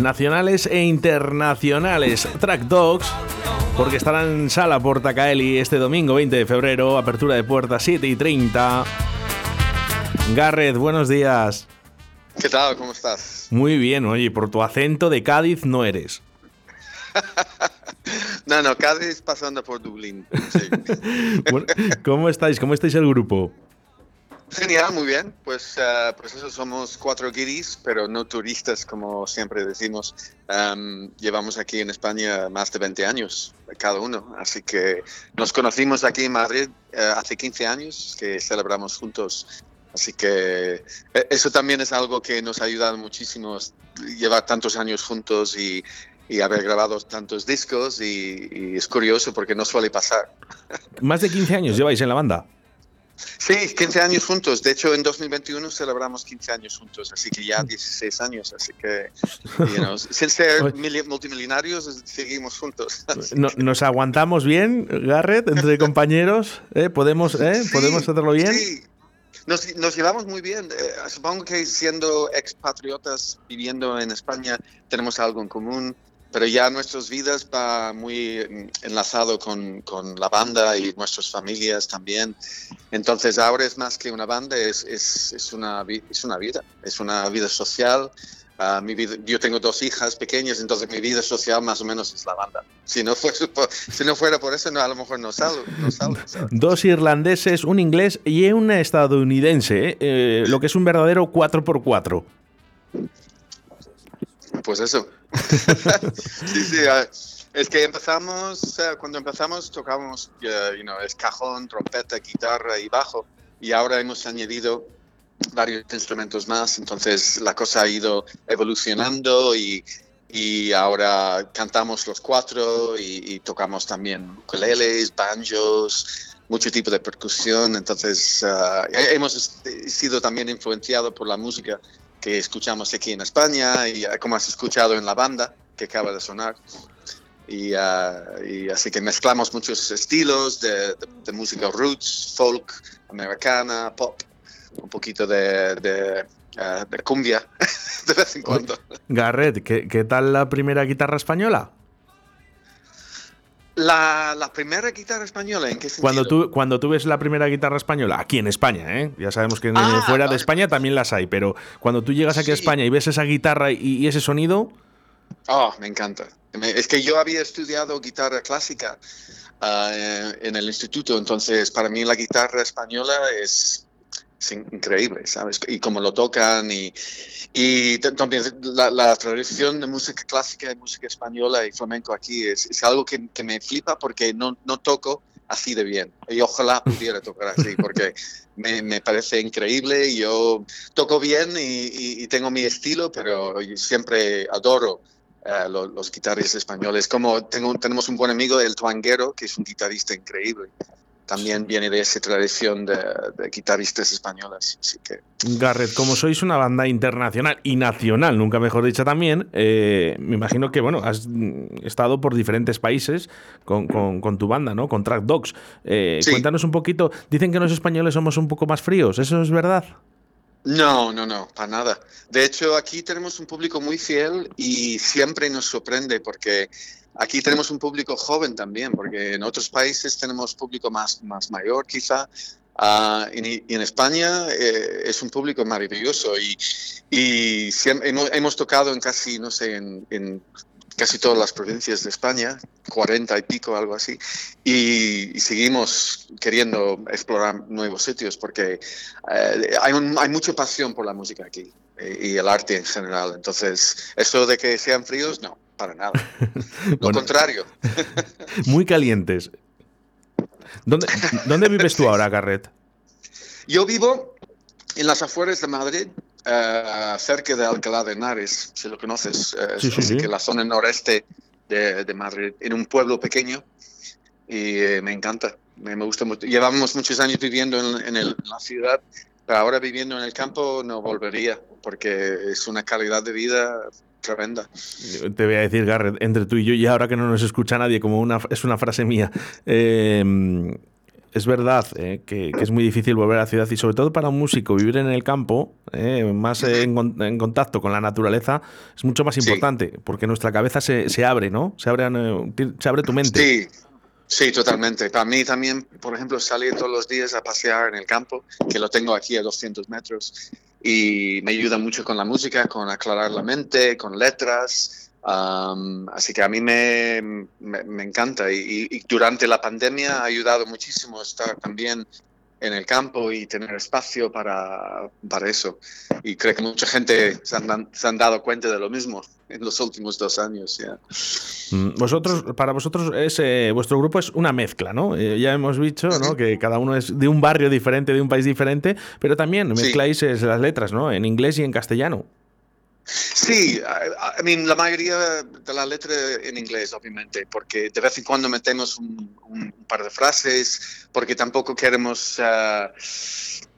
Nacionales e internacionales. Track Dogs, porque estarán en Sala Portacaeli este domingo 20 de febrero, apertura de puertas 7 y 30. Garrett, buenos días. ¿Qué tal? ¿Cómo estás? Muy bien, oye, por tu acento de Cádiz no eres. no, no, Cádiz pasando por Dublín. ¿Cómo estáis? ¿Cómo estáis el grupo? Genial, muy bien. Pues, uh, pues eso, somos cuatro guiris, pero no turistas, como siempre decimos. Um, llevamos aquí en España más de 20 años, cada uno. Así que nos conocimos aquí en Madrid uh, hace 15 años, que celebramos juntos. Así que eh, eso también es algo que nos ha ayudado muchísimo, llevar tantos años juntos y, y haber grabado tantos discos. Y, y es curioso porque no suele pasar. Más de 15 años lleváis en la banda. Sí, 15 años juntos. De hecho, en 2021 celebramos 15 años juntos, así que ya 16 años. Así que, sin ser multimillonarios, seguimos juntos. ¿Nos aguantamos bien, Garrett, entre compañeros? ¿Eh? ¿Podemos, eh? ¿Podemos hacerlo bien? Sí. Nos, nos, llevamos muy bien. Eh, supongo que siendo expatriotas viviendo en España tenemos algo en común pero ya nuestras vidas va muy enlazado con, con, la banda y nuestras familias también. Entonces ahora es más que una banda, es, es, es una, es una vida, es una vida social. Uh, mi vida, yo tengo dos hijas pequeñas, entonces mi vida social más o menos es la banda. Si no, por, si no fuera por eso, no, a lo mejor no salgo. Dos irlandeses, un inglés y un estadounidense, ¿eh? Eh, lo que es un verdadero 4x4. Pues eso. sí, sí. Es que empezamos, cuando empezamos tocábamos, you know, es cajón, trompeta, guitarra y bajo. Y ahora hemos añadido varios instrumentos más. Entonces la cosa ha ido evolucionando y, ahora cantamos los cuatro y, tocamos también ukuleles, banjos, mucho tipo de percusión. Entonces uh, hemos sido también influenciados por la música que escuchamos aquí en España y como has escuchado en la banda que acaba de sonar. Y, ah, así que mezclamos muchos estilos de, música roots, folk, americana, pop, un poquito de, de, ah, cumbia de vez en cuando. Garret, ¿qué, ¿qué tal la primera guitarra española? La, primera guitarra española, ¿en qué sentido? Cuando tú, cuando tú ves la primera guitarra española, aquí en España, ¿eh? ya sabemos que ah, fuera de España también las hay, pero cuando tú llegas aquí a España y ves esa guitarra y, ese sonido. Oh, me encanta. Es que yo había estudiado guitarra clásica ah, en el instituto, entonces para mí la guitarra española es es increíble, ¿sabes? Y cómo lo tocan y, y también la, tradición de música clásica y música española y flamenco aquí es, es algo que, que, me flipa porque no, no toco así de bien. Y ojalá pudiera tocar así porque me, me parece increíble. Yo toco bien y, y, tengo mi estilo, pero siempre adoro eh, los, los, guitarristas españoles. Como tengo, tenemos un buen amigo, el Tuanguero, que es un guitarrista increíble también viene de esa tradición de, guitarristas españolas. Así que... Garrett, como sois una banda internacional y nacional, nunca mejor dicho también, eh, me imagino que bueno, has estado por diferentes países con, tu banda, ¿no? Con Track Dogs. Eh, cuéntanos un poquito, dicen que los españoles somos un poco más fríos, ¿eso es verdad? No, no, no, para nada. De hecho, aquí tenemos un público muy fiel y siempre nos sorprende porque Aquí tenemos un público joven también, porque en otros países tenemos público más, más mayor quizá. Uh, y, en España eh, es un público maravilloso y, y hemos, tocado en casi, no sé, en, casi todas las provincias de España, 40 y pico, algo así, y, seguimos queriendo explorar nuevos sitios porque eh, hay, hay mucha pasión por la música aquí eh, y el arte en general. Entonces, eso de que sean fríos, no para nada. Lo contrario. muy calientes. ¿Dónde, ¿Dónde, vives tú ahora, Garret? Yo vivo en las afueras de Madrid, uh, cerca de Alcalá de Henares, si lo conoces. Uh, sí, sí, Que la zona noreste de, de, Madrid, en un pueblo pequeño. Y uh, me encanta, me, me, gusta mucho. Llevamos muchos años viviendo en, en, el, en la ciudad, pero ahora viviendo en el campo no volvería, porque es una calidad de vida tremenda. Te voy a decir, Garrett, entre tú y yo, y ahora que no nos escucha nadie, como una, es una frase mía, eh, es verdad eh, que, es muy difícil volver a la ciudad y sobre todo para un músico vivir en el campo, eh, más en, contacto con la naturaleza, es mucho más importante, porque nuestra cabeza se, se, abre, ¿no? Se abre, se abre tu mente. Sí. Sí, totalmente. Para mí también, por ejemplo, salir todos los días a pasear en el campo, que lo tengo aquí a 200 metros, y me ayuda mucho con la música, con aclarar la mente, con letras. Así que a mí me, me, encanta y, y, durante la pandemia ha ayudado muchísimo estar también en el campo y tener espacio para, para eso. Y creo que mucha gente se han, se han, dado cuenta de lo mismo en los últimos dos años. mm, Vosotros, para vosotros, es, eh, vuestro grupo es una mezcla, ¿no? Eh, ya hemos dicho ¿no? que cada uno es de un barrio diferente, de un país diferente, pero también mezcláis las letras, ¿no? En inglés y en castellano. Sí, I, mean, la mayoría de la letra en inglés, obviamente, porque de vez en cuando metemos un, par de frases, porque tampoco queremos uh,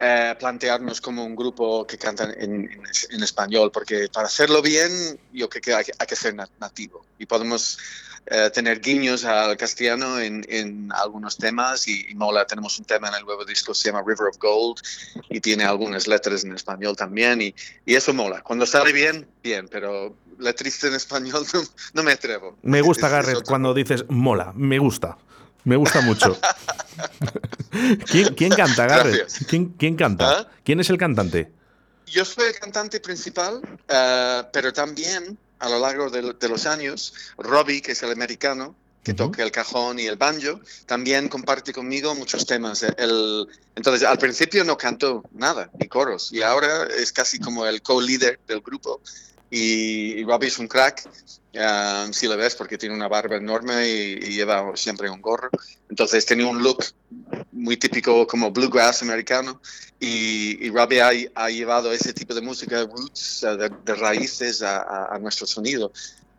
uh, plantearnos como un grupo que canta en, en, español, porque para hacerlo bien, yo creo que hay, hay que ser nativo y podemos eh, tener guiños al castellano en, en algunos temas y, mola. Tenemos un tema en el nuevo disco se llama River of Gold y tiene algunas letras en español también y, y eso mola. Cuando sale bien, bien, pero letrista en español no, me atrevo. Me gusta, Garrett, cuando dices mola, me gusta. Me gusta mucho. ¿Quién, ¿Quién, canta, Garrett? ¿Quién, ¿Quién, canta? ¿Ah? ¿Quién es el cantante? Yo soy el cantante principal, uh, pero también a lo largo de, los años, Robbie, que es el americano, que toca el cajón y el banjo, también comparte conmigo muchos temas. El, entonces, al principio no cantó nada, ni coros, y ahora es casi como el co-líder del grupo. Y, Robbie es un crack, um, si lo ves, porque tiene una barba enorme y, lleva siempre un gorro. Entonces, tiene un look muy típico como bluegrass americano. Y, Robbie ha, llevado ese tipo de música, roots, de, raíces a, nuestro sonido.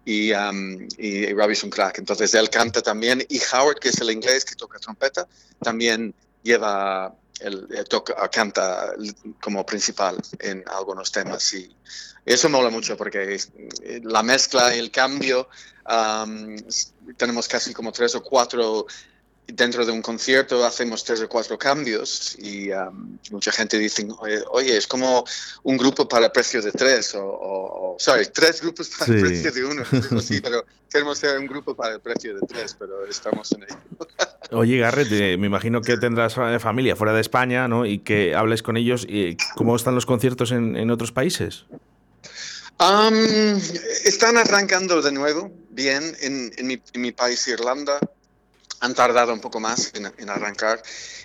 Y, um, y, Robbie es un crack. Entonces él canta también. Y Howard, que es el inglés que toca trompeta, también lleva, el, eh, toca, canta como principal en algunos temas. Y eso mola mucho porque la mezcla y el cambio, um, tenemos casi como tres o cuatro dentro de un concierto hacemos tres o cuatro cambios y um, mucha gente dice, oye, es como un grupo para el precio de tres, o, o, sorry, tres grupos para el precio de uno. sí, pero queremos ser un grupo para el precio de tres, pero estamos en ello. oye, Garrett, eh, me imagino que tendrás familia fuera de España, ¿no? Y que hables con ellos. Y ¿Cómo están los conciertos en, en otros países? Um, están arrancando de nuevo bien en, en, mi, en mi país, Irlanda han tardado un poco más en, arrancar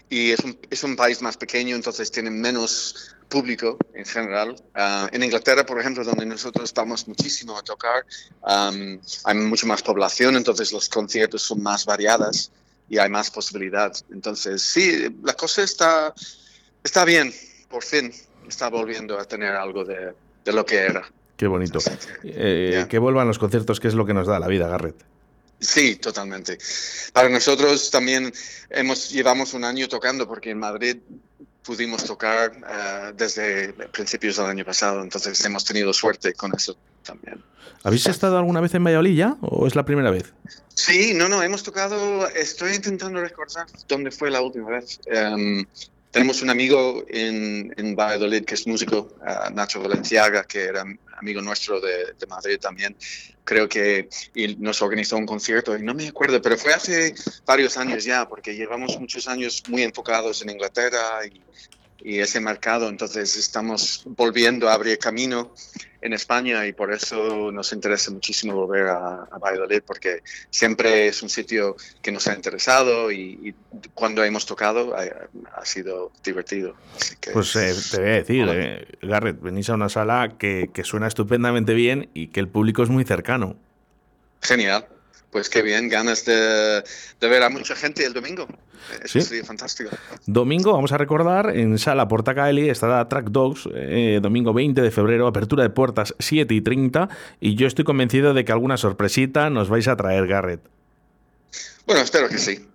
y es un, es un, país más pequeño, entonces tienen menos público en general. Ah, en Inglaterra, por ejemplo, donde nosotros vamos muchísimo a tocar, hay mucho más población, entonces los conciertos son más variadas y hay más posibilidad. Entonces, sí, la cosa está, está bien, por fin está volviendo a tener algo de, de lo que era. Qué bonito. Que, eh, que vuelvan los conciertos, que es lo que nos da la vida, Garrett. Sí, totalmente. Para nosotros también hemos llevamos un año tocando porque en Madrid pudimos tocar uh, desde principios del año pasado, entonces hemos tenido suerte con eso también. ¿Habéis estado alguna vez en Valladolid ya o es la primera vez? Sí, no, no, hemos tocado, estoy intentando recordar dónde fue la última vez. Um, tenemos un amigo en, en, Valladolid que es músico, uh, Nacho Valenciaga, que era amigo nuestro de, de, Madrid también. Creo que y nos organizó un concierto y no me acuerdo, pero fue hace varios años ya, porque llevamos muchos años muy enfocados en Inglaterra y, y ese mercado, entonces estamos volviendo a abrir camino en España y por eso nos interesa muchísimo volver a, a Valladolid porque siempre es un sitio que nos ha interesado y, y cuando hemos tocado ha, ha sido divertido. Que, pues eh, te voy a decir, eh, Garrett, venís a una sala que, que suena estupendamente bien y que el público es muy cercano. Genial. Pues qué bien, ganas de, de ver a mucha gente el domingo. Eso ¿Sí? sería fantástico. Domingo, vamos a recordar, en Sala Portacaeli estará Track Dogs, eh, domingo 20 de febrero, apertura de puertas 7 y 30, y yo estoy convencido de que alguna sorpresita nos vais a traer, Garrett. Bueno, espero que sí.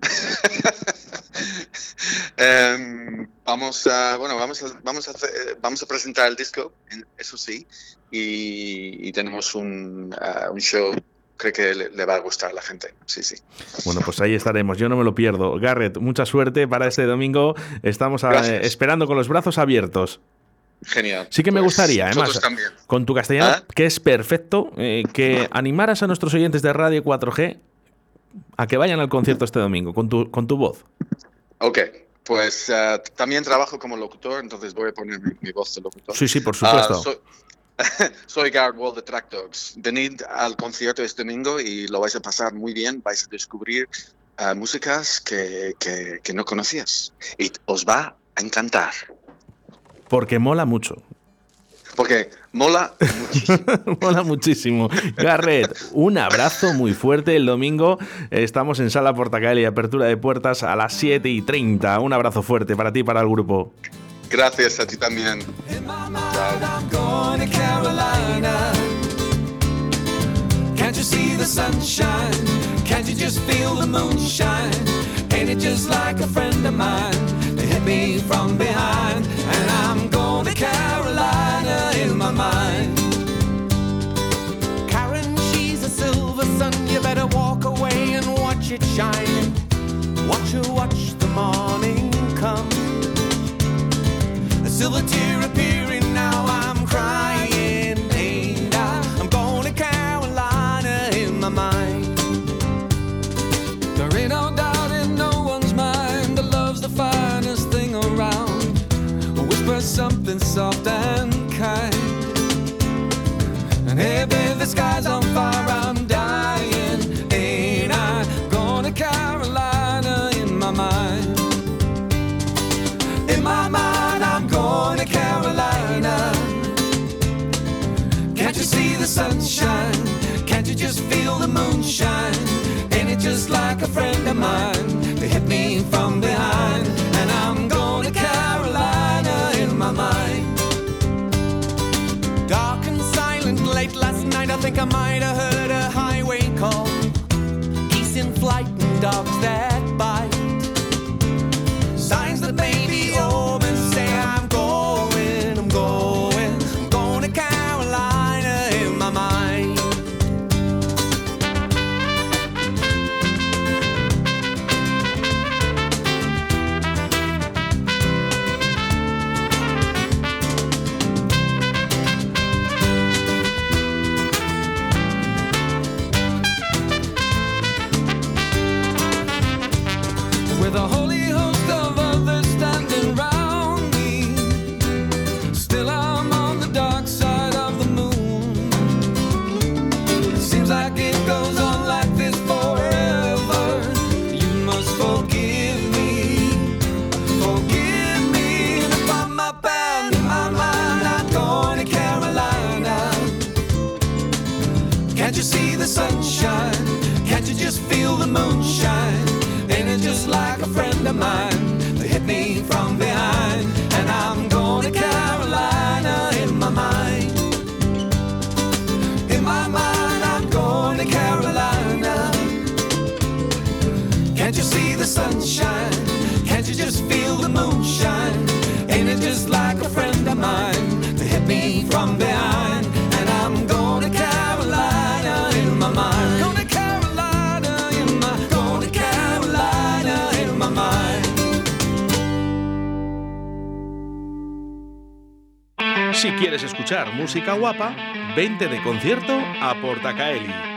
um, vamos a, bueno, vamos a, vamos a, hacer, vamos a presentar el disco, eso sí, y, y tenemos un, uh, un show creo que le, le, va a gustar a la gente. Sí, sí. Bueno, pues ahí estaremos. Yo no me lo pierdo. Garrett, mucha suerte para este domingo. Estamos a, eh, esperando con los brazos abiertos. Genial. Sí que me pues gustaría, además, también. con tu castellano, ¿Ah? que es perfecto, eh, que animaras a nuestros oyentes de Radio 4G a que vayan al concierto este domingo, con tu, con tu voz. Ok, pues uh, también trabajo como locutor, entonces voy a poner mi, mi voz de locutor. Sí, sí, por supuesto. Uh, so soy Wall de Track Dogs. Venid al concierto este domingo y lo vais a pasar muy bien. Vais a descubrir uh, músicas que, que, que, no conocías y os va a encantar. Porque mola mucho. Porque mola muchísimo. mola muchísimo. Garrett, un abrazo muy fuerte. El domingo estamos en Sala Portacaeli, apertura de puertas a las 7 y 30. Un abrazo fuerte para ti y para el grupo. Gracias a ti también. Can't you see the sunshine? Can't you just feel the moonshine? Ain't it just like a friend of mine? They hit me from behind, and I'm going to Carolina in my mind. Karen, she's a silver sun. You better walk away and watch it shine. Watch her watch the morning come A silver tear I'm crying ain't I? I'm going to Carolina in my mind. There ain't no doubt in no one's mind that love's the finest thing around. Whisper something soft and kind. And hey babe the sky's on fire sunshine? Can't you just feel the moonshine? Ain't it just like a friend of mine? They hit me from behind, and I'm going to Carolina in my mind. Dark and silent late last night, I think I might have heard a highway call. Geese in flight and dogs that moonshine. Ain't it just like a friend of mine to hit me from behind? And I'm going to Carolina in my mind. Going to Carolina in my mind. Si quieres escuchar música guapa, vente de concierto a Portacaeli.